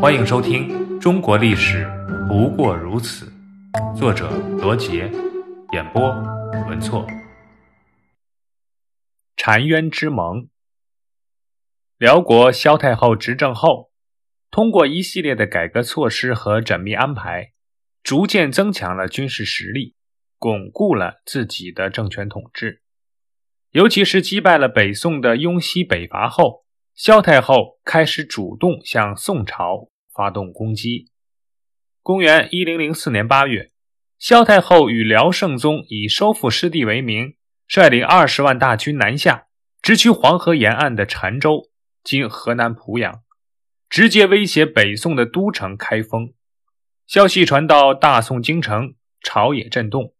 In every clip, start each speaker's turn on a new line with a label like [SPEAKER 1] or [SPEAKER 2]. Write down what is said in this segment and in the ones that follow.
[SPEAKER 1] 欢迎收听《中国历史不过如此》，作者罗杰，演播文措。澶渊之盟。辽国萧太后执政后，通过一系列的改革措施和缜密安排，逐渐增强了军事实力，巩固了自己的政权统治。尤其是击败了北宋的雍西北伐后。萧太后开始主动向宋朝发动攻击。公元一零零四年八月，萧太后与辽圣宗以收复失地为名，率领二十万大军南下，直趋黄河沿岸的澶州（今河南濮阳），直接威胁北宋的都城开封。消息传到大宋京城，朝野震动。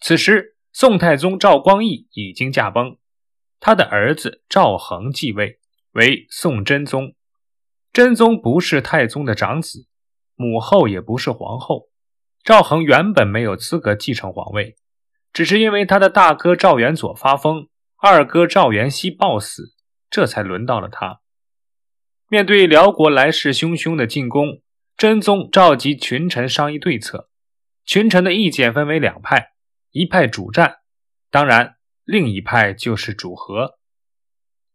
[SPEAKER 1] 此时，宋太宗赵光义已经驾崩，他的儿子赵恒继位。为宋真宗，真宗不是太宗的长子，母后也不是皇后。赵恒原本没有资格继承皇位，只是因为他的大哥赵元佐发疯，二哥赵元熙暴死，这才轮到了他。面对辽国来势汹汹的进攻，真宗召集群臣商议对策。群臣的意见分为两派，一派主战，当然，另一派就是主和。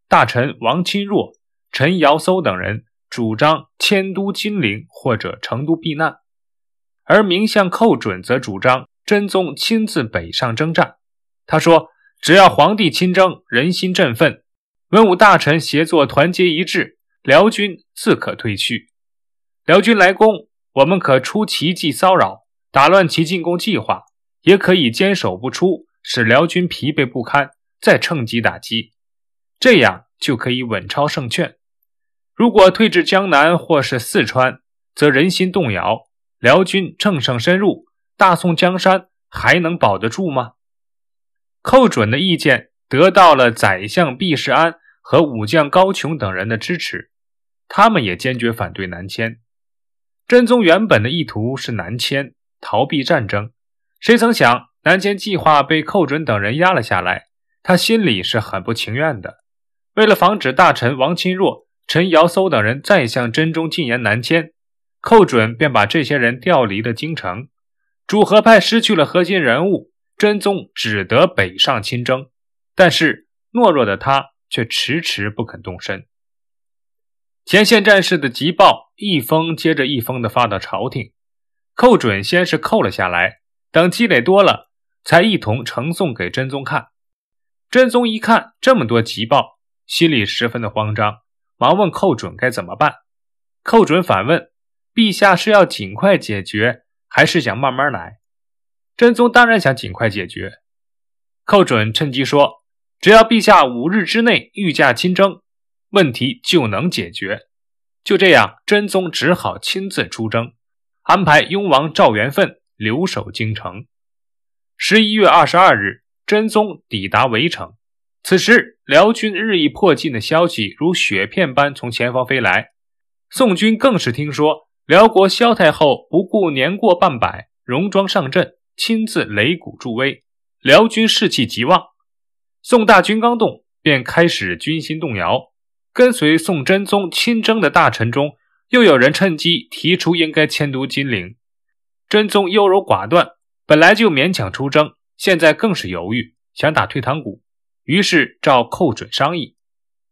[SPEAKER 1] 大臣王钦若、陈尧叟等人主张迁都金陵或者成都避难，而名相寇准则主张真宗亲自北上征战。他说：“只要皇帝亲征，人心振奋，文武大臣协作团结一致，辽军自可退去。辽军来攻，我们可出奇计骚扰，打乱其进攻计划；也可以坚守不出，使辽军疲惫不堪，再趁机打击。”这样就可以稳操胜券。如果退至江南或是四川，则人心动摇，辽军乘胜深入，大宋江山还能保得住吗？寇准的意见得到了宰相毕世安和武将高琼等人的支持，他们也坚决反对南迁。真宗原本的意图是南迁，逃避战争，谁曾想南迁计划被寇准等人压了下来，他心里是很不情愿的。为了防止大臣王钦若、陈尧叟等人再向真宗进言南迁，寇准便把这些人调离了京城。主和派失去了核心人物，真宗只得北上亲征。但是懦弱的他却迟迟不肯动身。前线战士的急报一封接着一封的发到朝廷，寇准先是扣了下来，等积累多了，才一同呈送给真宗看。真宗一看这么多急报。心里十分的慌张，忙问寇准该怎么办。寇准反问：“陛下是要尽快解决，还是想慢慢来？”真宗当然想尽快解决。寇准趁机说：“只要陛下五日之内御驾亲征，问题就能解决。”就这样，真宗只好亲自出征，安排雍王赵元奋留守京城。十一月二十二日，真宗抵达围城。此时，辽军日益迫近的消息如雪片般从前方飞来。宋军更是听说辽国萧太后不顾年过半百，戎装上阵，亲自擂鼓助威，辽军士气极旺。宋大军刚动，便开始军心动摇。跟随宋真宗亲征的大臣中，又有人趁机提出应该迁都金陵。真宗优柔寡断，本来就勉强出征，现在更是犹豫，想打退堂鼓。于是召寇准商议。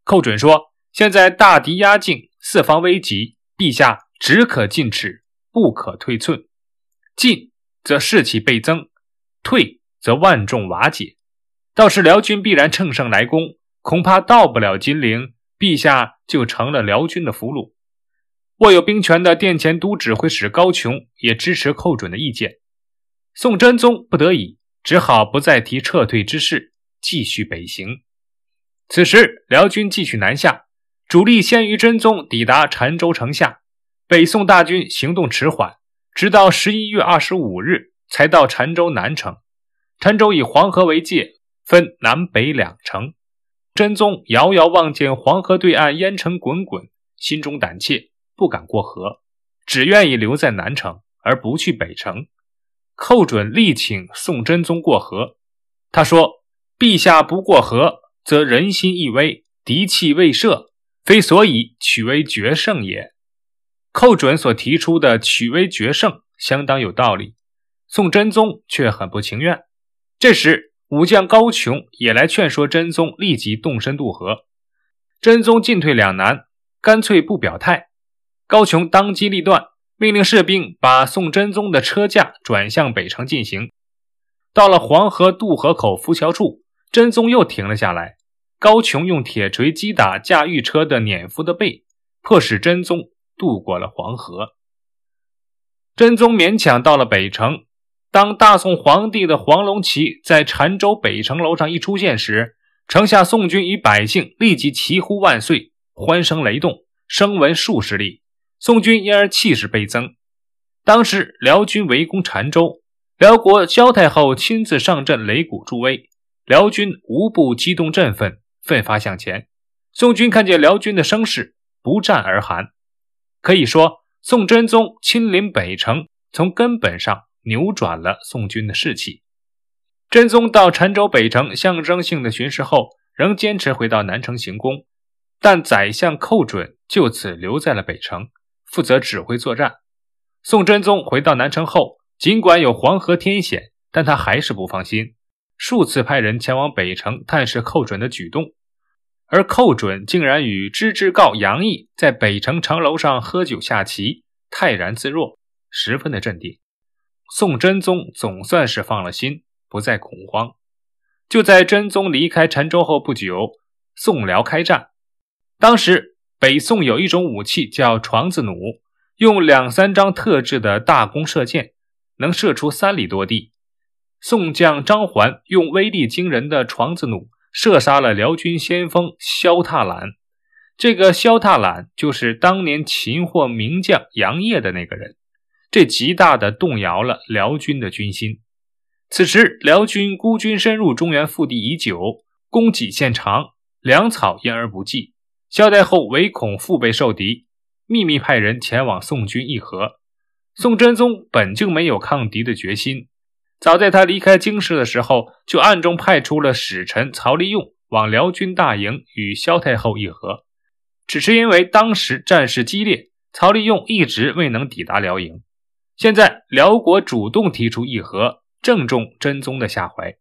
[SPEAKER 1] 寇准说：“现在大敌压境，四方危急，陛下只可进尺，不可退寸。进则士气倍增，退则万众瓦解。到时辽军必然乘胜来攻，恐怕到不了金陵，陛下就成了辽军的俘虏。”握有兵权的殿前都指挥使高琼也支持寇准的意见。宋真宗不得已，只好不再提撤退之事。继续北行。此时，辽军继续南下，主力先于真宗抵达澶州城下。北宋大军行动迟缓，直到十一月二十五日才到澶州南城。澶州以黄河为界，分南北两城。真宗遥遥望见黄河对岸烟尘滚滚，心中胆怯，不敢过河，只愿意留在南城，而不去北城。寇准力请宋真宗过河，他说。陛下不过河，则人心易危，敌气未设，非所以取威决胜也。寇准所提出的取威决胜相当有道理，宋真宗却很不情愿。这时，武将高琼也来劝说真宗立即动身渡河。真宗进退两难，干脆不表态。高琼当机立断，命令士兵把宋真宗的车驾转向北城进行。到了黄河渡河口浮桥处，真宗又停了下来。高琼用铁锤击打驾驭车的辇夫的背，迫使真宗。渡过了黄河，真宗勉强到了北城。当大宋皇帝的黄龙旗在澶州北城楼上一出现时，城下宋军与百姓立即齐呼万岁，欢声雷动，声闻数十里。宋军因而气势倍增。当时辽军围攻澶州，辽国萧太后亲自上阵擂鼓助威，辽军无不激动振奋，奋发向前。宋军看见辽军的声势，不战而寒。可以说，宋真宗亲临北城，从根本上扭转了宋军的士气。真宗到澶州北城象征性的巡视后，仍坚持回到南城行宫，但宰相寇准就此留在了北城，负责指挥作战。宋真宗回到南城后，尽管有黄河天险，但他还是不放心，数次派人前往北城探视寇准的举动。而寇准竟然与知之告杨毅在北城城楼上喝酒下棋，泰然自若，十分的镇定。宋真宗总算是放了心，不再恐慌。就在真宗离开陈州后不久，宋辽开战。当时北宋有一种武器叫床子弩，用两三张特制的大弓射箭，能射出三里多地。宋将张环用威力惊人的床子弩。射杀了辽军先锋萧踏懒，这个萧踏懒就是当年擒获名将杨业的那个人，这极大的动摇了辽军的军心。此时，辽军孤军深入中原腹地已久，供给线长，粮草因而不济。萧太后唯恐腹背受敌，秘密派人前往宋军议和。宋真宗本就没有抗敌的决心。早在他离开京师的时候，就暗中派出了使臣曹利用往辽军大营与萧太后议和，只是因为当时战事激烈，曹利用一直未能抵达辽营。现在辽国主动提出议和，正中真宗的下怀，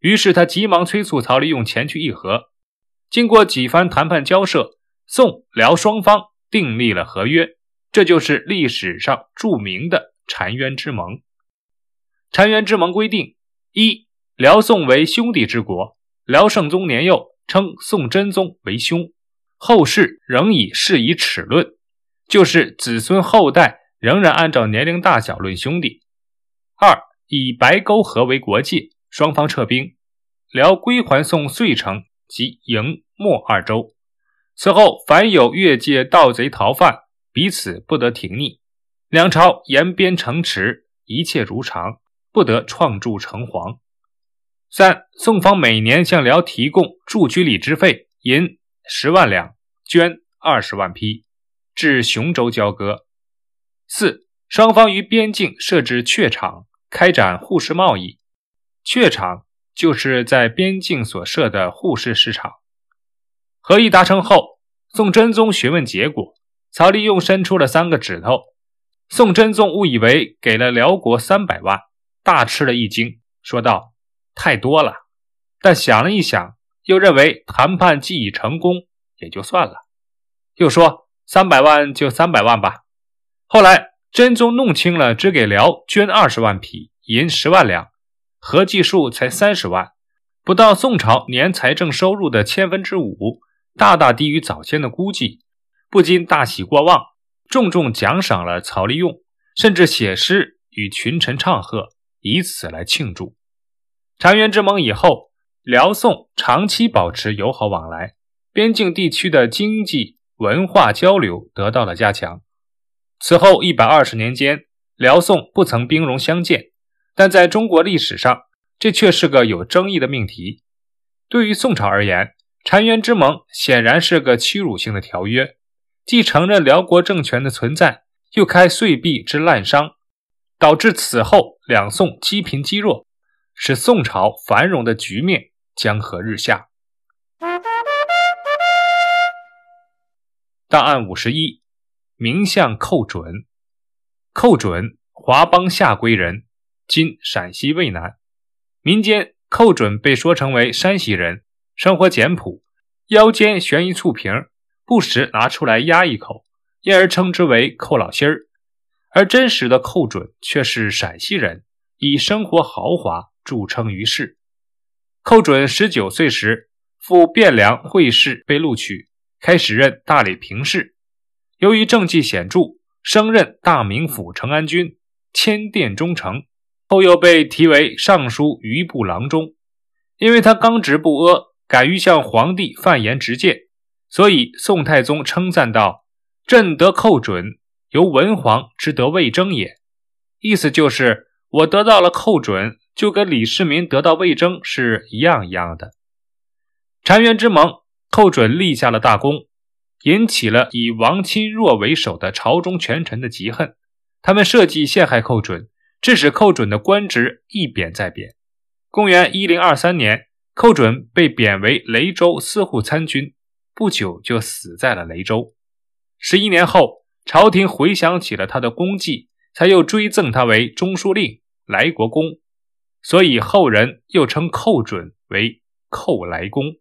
[SPEAKER 1] 于是他急忙催促曹利用前去议和。经过几番谈判交涉，宋辽双方订立了合约，这就是历史上著名的澶渊之盟。澶渊之盟规定：一、辽宋为兄弟之国，辽圣宗年幼，称宋真宗为兄，后世仍以事以齿论，就是子孙后代仍然按照年龄大小论兄弟。二、以白沟河为国界，双方撤兵，辽归还宋遂城及营、莫二州。此后，凡有越界盗贼逃犯，彼此不得停逆，两朝沿边城池，一切如常。不得创筑城隍。三，宋方每年向辽提供驻居里之费银十万两，绢二十万匹，至雄州交割。四，双方于边境设置榷场，开展互市贸易。榷场就是在边境所设的互市市场。合议达成后，宋真宗询问结果，曹利用伸出了三个指头。宋真宗误以为给了辽国三百万。大吃了一惊，说道：“太多了。”但想了一想，又认为谈判既已成功，也就算了。又说：“三百万就三百万吧。”后来真宗弄清了，只给辽捐二十万匹，银十万两，合计数才三十万，不到宋朝年财政收入的千分之五，大大低于早先的估计，不禁大喜过望，重重奖赏了曹利用，甚至写诗与群臣唱和。以此来庆祝澶渊之盟以后，辽宋长期保持友好往来，边境地区的经济文化交流得到了加强。此后一百二十年间，辽宋不曾兵戎相见，但在中国历史上，这却是个有争议的命题。对于宋朝而言，澶渊之盟显然是个屈辱性的条约，既承认辽国政权的存在，又开岁币之滥觞。导致此后两宋积贫积弱，使宋朝繁荣的局面江河日下。档案五十一：名相寇准。寇准，华邦下归人，今陕西渭南。民间寇准被说成为山西人，生活简朴，腰间悬一醋瓶，不时拿出来压一口，因而称之为寇老心儿。而真实的寇准却是陕西人，以生活豪华著称于世。寇准十九岁时赴汴梁会试，被录取，开始任大理平事。由于政绩显著，升任大名府承安军，迁殿中丞，后又被提为尚书余部郎中。因为他刚直不阿，敢于向皇帝犯言直谏，所以宋太宗称赞道：“朕得寇准。”由文皇之得魏征也，意思就是我得到了寇准，就跟李世民得到魏征是一样一样的。澶渊之盟，寇准立下了大功，引起了以王钦若为首的朝中权臣的嫉恨，他们设计陷害寇准，致使寇准的官职一贬再贬。公元一零二三年，寇准被贬为雷州司户参军，不久就死在了雷州。十一年后。朝廷回想起了他的功绩，才又追赠他为中书令、来国公，所以后人又称寇准为寇来公。